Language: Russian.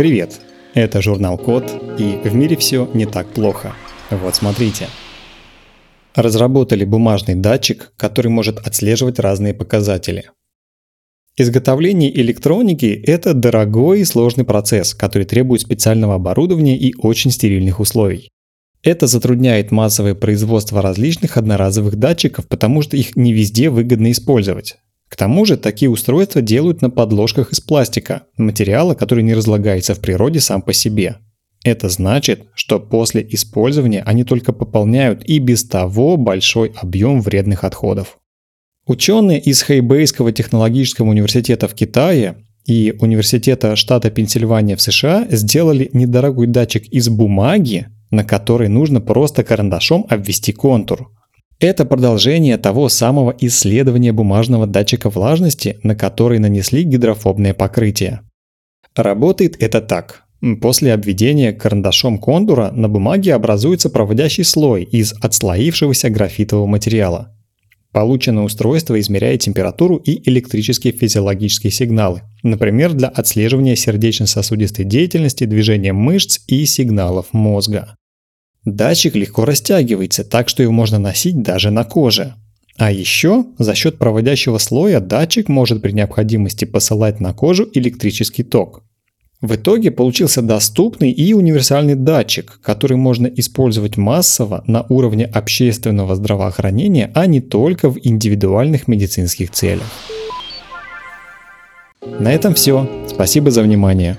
Привет! Это журнал Код, и в мире все не так плохо. Вот смотрите. Разработали бумажный датчик, который может отслеживать разные показатели. Изготовление электроники – это дорогой и сложный процесс, который требует специального оборудования и очень стерильных условий. Это затрудняет массовое производство различных одноразовых датчиков, потому что их не везде выгодно использовать. К тому же такие устройства делают на подложках из пластика, материала, который не разлагается в природе сам по себе. Это значит, что после использования они только пополняют и без того большой объем вредных отходов. Ученые из Хейбейского технологического университета в Китае и Университета штата Пенсильвания в США сделали недорогой датчик из бумаги, на который нужно просто карандашом обвести контур – это продолжение того самого исследования бумажного датчика влажности, на который нанесли гидрофобное покрытие. Работает это так. После обведения карандашом контура на бумаге образуется проводящий слой из отслоившегося графитового материала. Полученное устройство измеряет температуру и электрические физиологические сигналы, например, для отслеживания сердечно-сосудистой деятельности, движения мышц и сигналов мозга. Датчик легко растягивается, так что его можно носить даже на коже. А еще за счет проводящего слоя датчик может при необходимости посылать на кожу электрический ток. В итоге получился доступный и универсальный датчик, который можно использовать массово на уровне общественного здравоохранения, а не только в индивидуальных медицинских целях. На этом все. Спасибо за внимание.